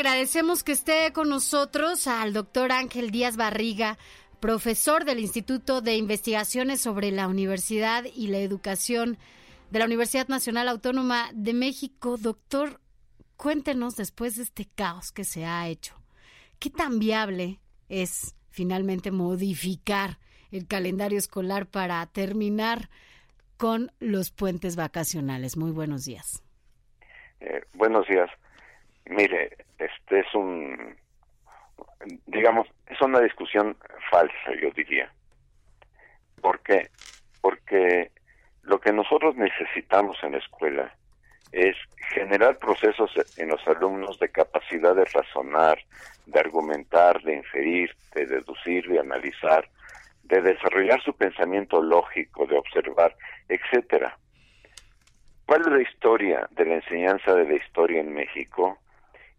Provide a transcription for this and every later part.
Agradecemos que esté con nosotros al doctor Ángel Díaz Barriga, profesor del Instituto de Investigaciones sobre la Universidad y la Educación de la Universidad Nacional Autónoma de México. Doctor, cuéntenos después de este caos que se ha hecho, ¿qué tan viable es finalmente modificar el calendario escolar para terminar con los puentes vacacionales? Muy buenos días. Eh, buenos días. Mire, este es un, digamos, es una discusión falsa, yo diría. ¿Por qué? Porque lo que nosotros necesitamos en la escuela es generar procesos en los alumnos de capacidad de razonar, de argumentar, de inferir, de deducir, de analizar, de desarrollar su pensamiento lógico, de observar, etcétera. ¿Cuál es la historia de la enseñanza de la historia en México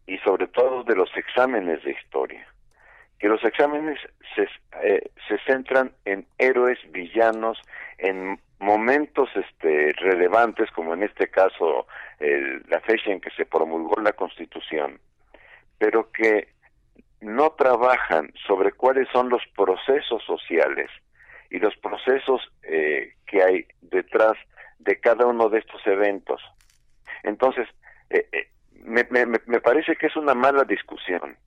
y sobre todo de los exámenes de historia? Que los exámenes se, eh, se centran en héroes, villanos, en momentos este, relevantes, como en este caso la fecha en que se promulgó la Constitución, pero que no trabajan sobre cuáles son los procesos sociales y los procesos eh, que hay detrás de cada uno de estos eventos. Entonces, eh, eh, me, me, me, parece que es una mala discusión,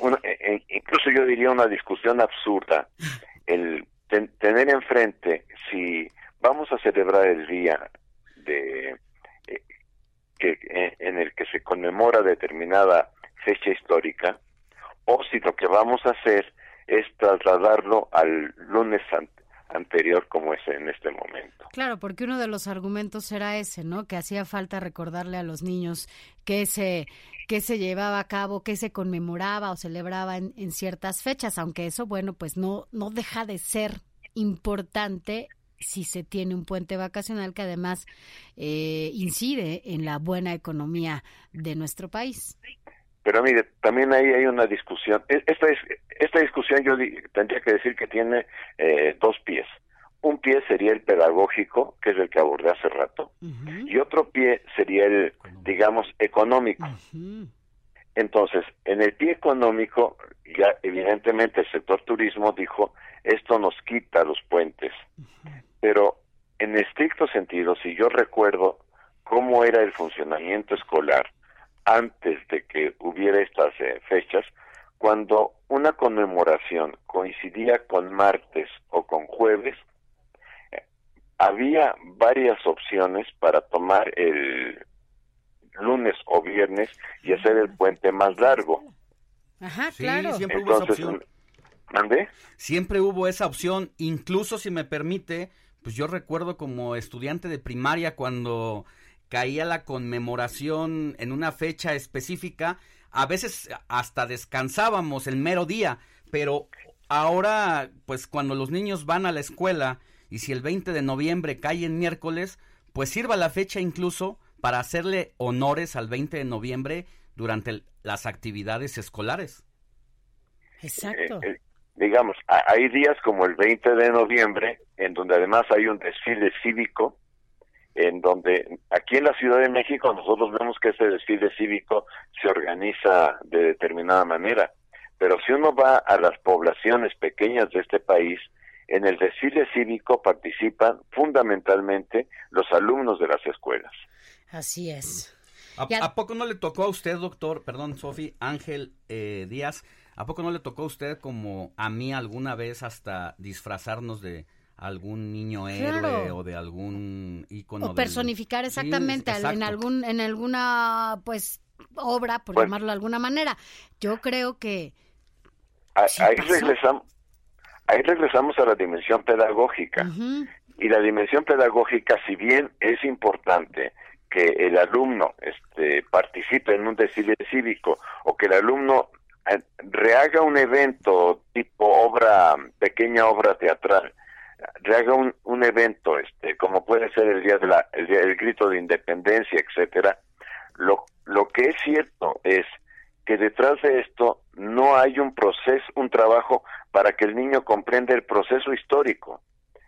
una, eh, incluso yo diría una discusión absurda, el ten, tener enfrente si vamos a celebrar el día de eh, que en el que se conmemora determinada fecha histórica o si lo que vamos a hacer es trasladarlo al lunes anterior como es en este momento. Claro, porque uno de los argumentos era ese, ¿no? Que hacía falta recordarle a los niños que se que se llevaba a cabo, que se conmemoraba o celebraba en, en ciertas fechas, aunque eso, bueno, pues no no deja de ser importante si se tiene un puente vacacional que además eh, incide en la buena economía de nuestro país. Pero mire, también ahí hay una discusión. E, esta, es, esta discusión yo tendría que decir que tiene eh, dos pies. Un pie sería el pedagógico, que es el que abordé hace rato, y otro pie sería el, digamos, económico. Entonces, en el pie económico, ya evidentemente el sector turismo dijo, esto nos quita los puentes. Pero en estricto sentido, si yo recuerdo cómo era el funcionamiento escolar antes de que hubiera estas eh, fechas, cuando una conmemoración coincidía con martes o con jueves, eh, había varias opciones para tomar el lunes o viernes y hacer el puente más largo. Ajá, claro. siempre hubo esa opción. ¿Mandé? Siempre hubo esa opción, incluso si me permite, pues yo recuerdo como estudiante de primaria cuando caía la conmemoración en una fecha específica, a veces hasta descansábamos el mero día, pero ahora, pues cuando los niños van a la escuela y si el 20 de noviembre cae en miércoles, pues sirva la fecha incluso para hacerle honores al 20 de noviembre durante las actividades escolares. Exacto. Eh, eh, digamos, hay días como el 20 de noviembre, en donde además hay un desfile cívico, en donde aquí en la Ciudad de México nosotros vemos que ese desfile cívico se organiza de determinada manera, pero si uno va a las poblaciones pequeñas de este país, en el desfile cívico participan fundamentalmente los alumnos de las escuelas. Así es. ¿A, poco no le tocó a usted, doctor, perdón, Sofi, Ángel eh, Díaz, ¿A poco no le tocó a usted como a mí alguna vez hasta disfrazarnos de algún niño héroe o de algún icono o personificar exactamente en algún en alguna pues obra por llamarlo de alguna manera. Yo creo que ahí regresamos ahí regresamos a la dimensión pedagógica. Y la dimensión pedagógica, si bien es importante que el alumno este, participe en un desfile cívico o que el alumno eh, rehaga un evento tipo obra, pequeña obra teatral, rehaga un, un evento, este, como puede ser el día de la, el, grito de independencia, etcétera, lo, lo que es cierto es que detrás de esto no hay un proceso, un trabajo para que el niño comprenda el proceso histórico.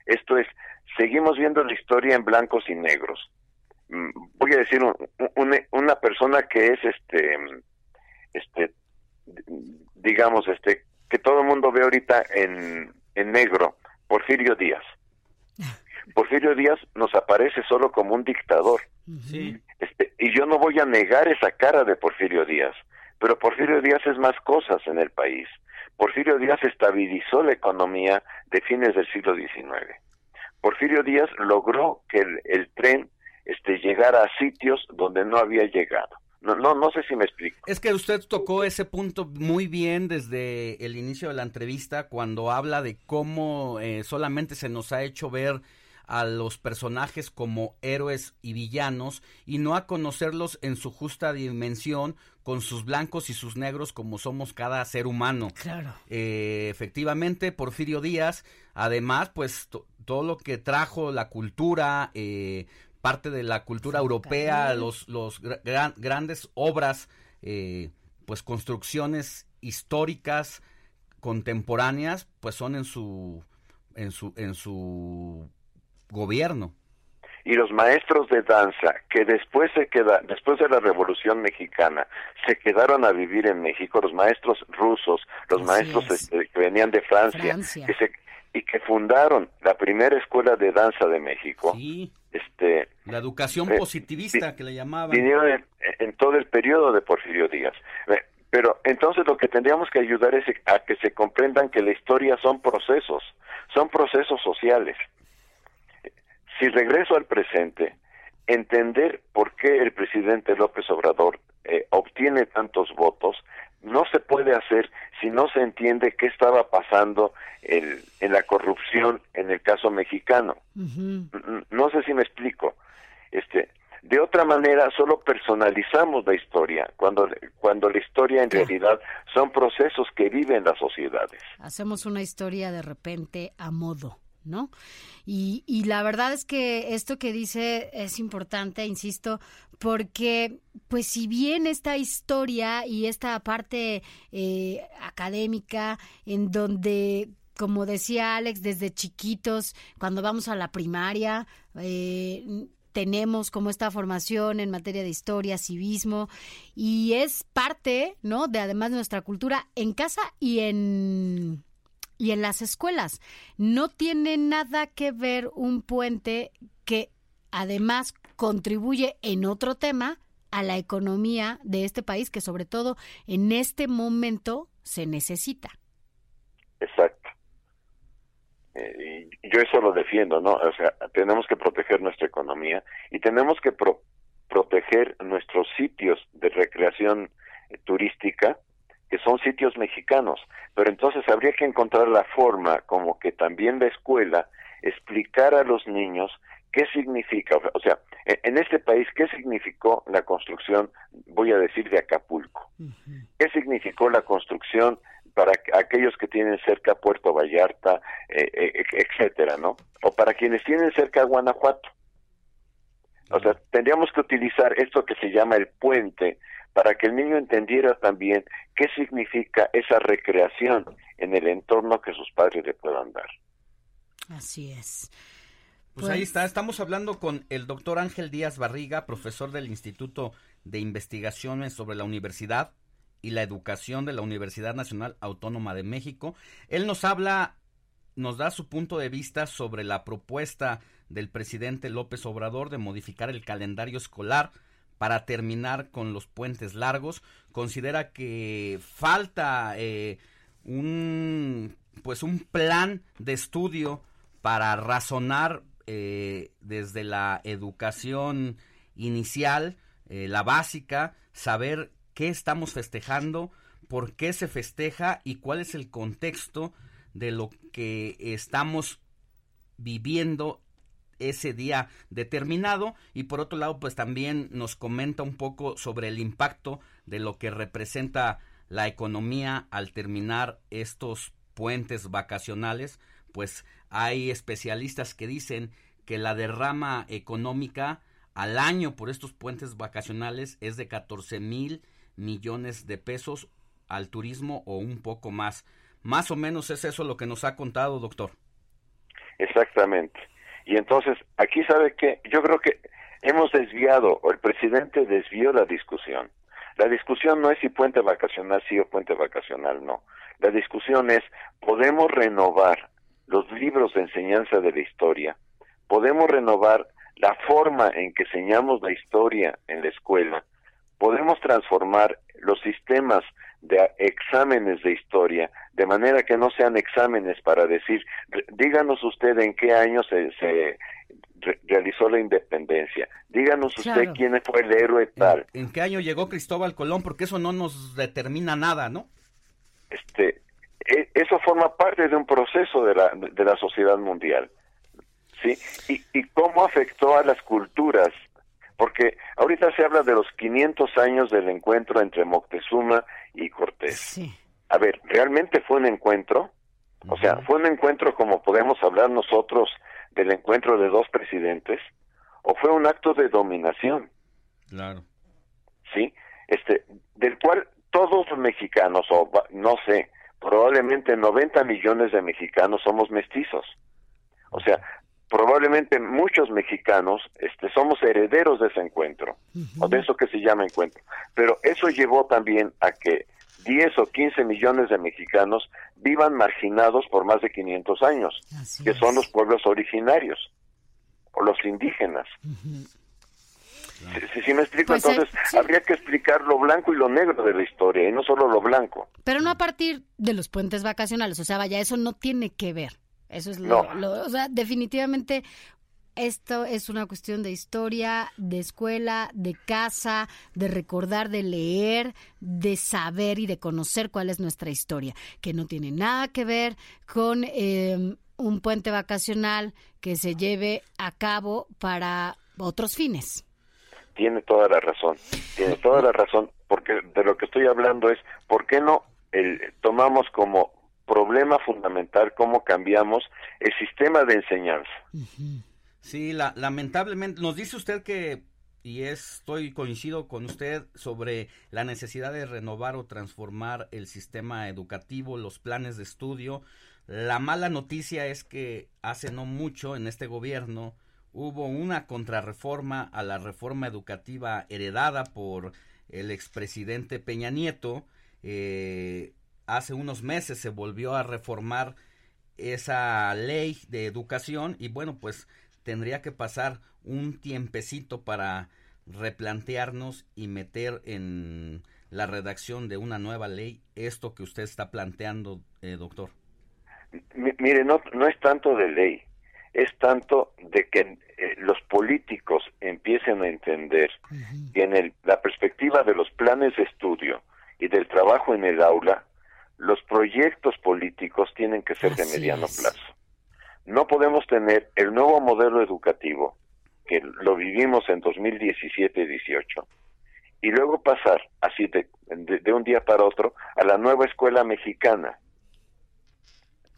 Esto es, seguimos viendo la historia en blancos y negros. Mm, voy a decir una persona que es este este digamos este que todo el mundo ve ahorita en, en negro, Porfirio Díaz. Porfirio Díaz nos aparece solo como un dictador. Este, y yo no voy a negar esa cara de Porfirio Díaz, pero Porfirio Díaz es más cosas en el país. Porfirio Díaz estabilizó la economía de fines del siglo XIX. Porfirio Díaz logró que el, tren este, llegara a sitios donde no había llegado. No, no, no sé si me explico. Es que usted tocó ese punto muy bien desde el inicio de la entrevista cuando habla de cómo eh, solamente se nos ha hecho ver a los personajes como héroes y villanos y no a conocerlos en su justa dimensión con sus blancos y sus negros como somos cada ser humano. Claro. Eh, efectivamente, Porfirio Díaz, además, pues todo lo que trajo la cultura, eh, parte de la cultura europea, los, los grandes obras, eh, pues construcciones históricas contemporáneas, pues son en su en su en su gobierno. Y los maestros de danza que después se queda, después de la Revolución Mexicana, se quedaron a vivir en México, los maestros rusos, los maestros este, que venían de Francia, que se y que fundaron la primera escuela de danza de México. Sí. Este, la educación eh, positivista que le llamaban. Vinieron en, todo el periodo de Porfirio Díaz. Eh, pero entonces lo que tendríamos que ayudar es a que se comprendan que la historia son procesos, son procesos sociales. Si regreso al presente, entender por qué el presidente López Obrador eh, obtiene tantos votos no se puede hacer si no se entiende qué estaba pasando en, la corrupción en el caso mexicano. No sé si me explico. Este, de otra manera, solo personalizamos la historia, cuando, cuando la historia en realidad son procesos que viven las sociedades. Hacemos una historia de repente a modo. ¿No? Y, y la verdad es que esto que dice es importante, insisto, porque pues si bien esta historia y esta parte eh, académica en donde como decía Alex, desde chiquitos, cuando vamos a la primaria, eh, tenemos como esta formación en materia de historia, civismo, y es parte, ¿no? De además de nuestra cultura en casa y en y en las escuelas. No tiene nada que ver un puente que además contribuye en otro tema a la economía de este país que sobre todo en este momento se necesita. Exacto. Eh, y yo eso lo defiendo, ¿no? O sea, tenemos que proteger nuestra economía y tenemos que proteger nuestros sitios de recreación turística que son sitios mexicanos, pero entonces habría que encontrar la forma como que también la escuela explicara a los niños qué significa, o sea, e, en este país, ¿qué significó la construcción, voy a decir, de Acapulco? ¿Qué significó la construcción para aquellos que tienen cerca Puerto Vallarta, eh, eh, etcétera, ¿no? O para quienes tienen cerca Guanajuato. O sea, tendríamos que utilizar esto que se llama el puente para que el niño entendiera también qué significa esa recreación en el entorno que sus padres le puedan dar. Así es. Pues, ahí está, estamos hablando con el doctor Ángel Díaz Barriga, profesor del Instituto de Investigaciones sobre la Universidad y la Educación de la Universidad Nacional Autónoma de México. Él nos habla, nos da su punto de vista sobre la propuesta del presidente López Obrador de modificar el calendario escolar para terminar con los puentes largos. Considera que falta eh, un pues un plan de estudio para razonar eh, desde la educación inicial, eh, la básica, saber qué estamos festejando, por qué se festeja y cuál es el contexto de lo que estamos viviendo ese día determinado y por otro lado pues también nos comenta un poco sobre el impacto de lo que representa la economía al terminar estos puentes vacacionales pues hay especialistas que dicen que la derrama económica al año por estos puentes vacacionales es de 14 mil millones de pesos al turismo o un poco más. Más o menos es eso lo que nos ha contado, doctor. Exactamente. Y entonces, aquí sabe que yo creo que hemos desviado, o el presidente desvió la discusión. La discusión no es si puente vacacional sí o puente vacacional no. La discusión es, ¿podemos renovar los libros de enseñanza de la historia? ¿Podemos renovar la forma en que enseñamos la historia en la escuela? ¿Podemos transformar los sistemas de exámenes de historia, de manera que no sean exámenes para decir, díganos usted en qué año se, se realizó la independencia, díganos usted quién fue el héroe tal. ¿En, qué año llegó Cristóbal Colón? Porque eso no nos determina nada, ¿no? Este, e, eso forma parte de un proceso de la, de la sociedad mundial. ¿Sí? Y, y cómo afectó a las culturas porque ahorita se habla de los 500 años del encuentro entre Moctezuma y Cortés. A ver, ¿realmente fue un encuentro? O sea, ¿fue un encuentro como podemos hablar nosotros del encuentro de dos presidentes? ¿O fue un acto de dominación? Claro. ¿Sí? Este, del cual todos los mexicanos, o no sé, probablemente 90 millones de mexicanos somos mestizos. O sea, probablemente muchos mexicanos este, somos herederos de ese encuentro, o de eso que se llama encuentro. Pero eso llevó también a que 10 o 15 millones de mexicanos vivan marginados por más de 500 años, que son los pueblos originarios, o los indígenas. Si, me explico, pues, entonces eh, habría que explicar lo blanco y lo negro de la historia, y no solo lo blanco. Pero no a partir de los puentes vacacionales, o sea, vaya, eso no tiene que ver. Eso es lo, o sea, definitivamente esto es una cuestión de historia, de escuela, de casa, de recordar, de leer, de saber y de conocer cuál es nuestra historia, que no tiene nada que ver con em, un puente vacacional que se lleve a cabo para otros fines. Tiene toda la razón, tiene toda la razón, porque de lo que estoy hablando es, ¿por qué no el, tomamos como problema fundamental cómo cambiamos el sistema de enseñanza. Sí, la, lamentablemente nos dice usted que y estoy coincido con usted sobre la necesidad de renovar o transformar el sistema educativo, los planes de estudio. La mala noticia es que hace no mucho en este gobierno hubo una contrarreforma a la reforma educativa heredada por el expresidente Peña Nieto, eh, hace unos meses se volvió a reformar esa ley de educación y bueno, pues tendría que pasar un tiempecito para replantearnos y meter en la redacción de una nueva ley esto que usted está planteando, eh, doctor. mire, no, no es tanto de ley, es tanto de que eh, los políticos empiecen a entender que en la perspectiva de los planes de estudio y del trabajo en el aula, los proyectos políticos tienen que ser de mediano plazo. No podemos tener el nuevo modelo educativo, que lo vivimos en 2017-18, y luego pasar así de, de, un día para otro a la nueva escuela mexicana.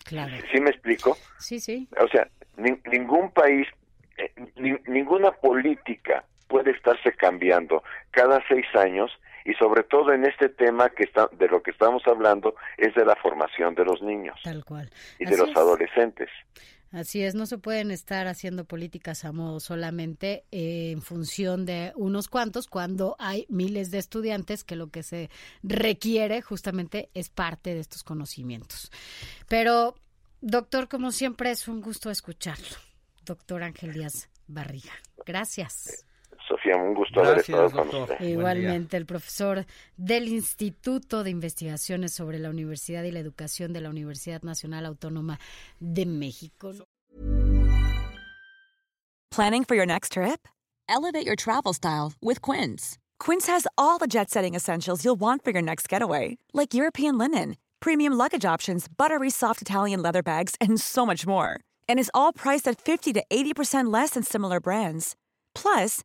Claro. ¿Sí me explico? Sí, sí. O sea, ningún país, eh, ninguna política puede estarse cambiando cada seis años y sobre todo en este tema que está, de lo que estamos hablando es de la formación de los niños Tal cual. y de los adolescentes. Así es, no se pueden estar haciendo políticas a modo solamente eh, en función de unos cuantos cuando hay miles de estudiantes que lo que se requiere justamente es parte de estos conocimientos. Pero, doctor, como siempre es un gusto escucharlo. Doctor Ángel Díaz Barriga. Gracias. Sofía, un gusto haber estado con usted. Igualmente, el profesor del Instituto de Investigaciones sobre la Universidad y la Educación de la Universidad Nacional Autónoma de México. Planning for your next trip? Elevate your travel style with Quince. Quince has all the jet-setting essentials you'll want for your next getaway, like European linen, premium luggage options, buttery soft Italian leather bags, and so much more and is all priced at 50 to 80% less than similar brands. Plus,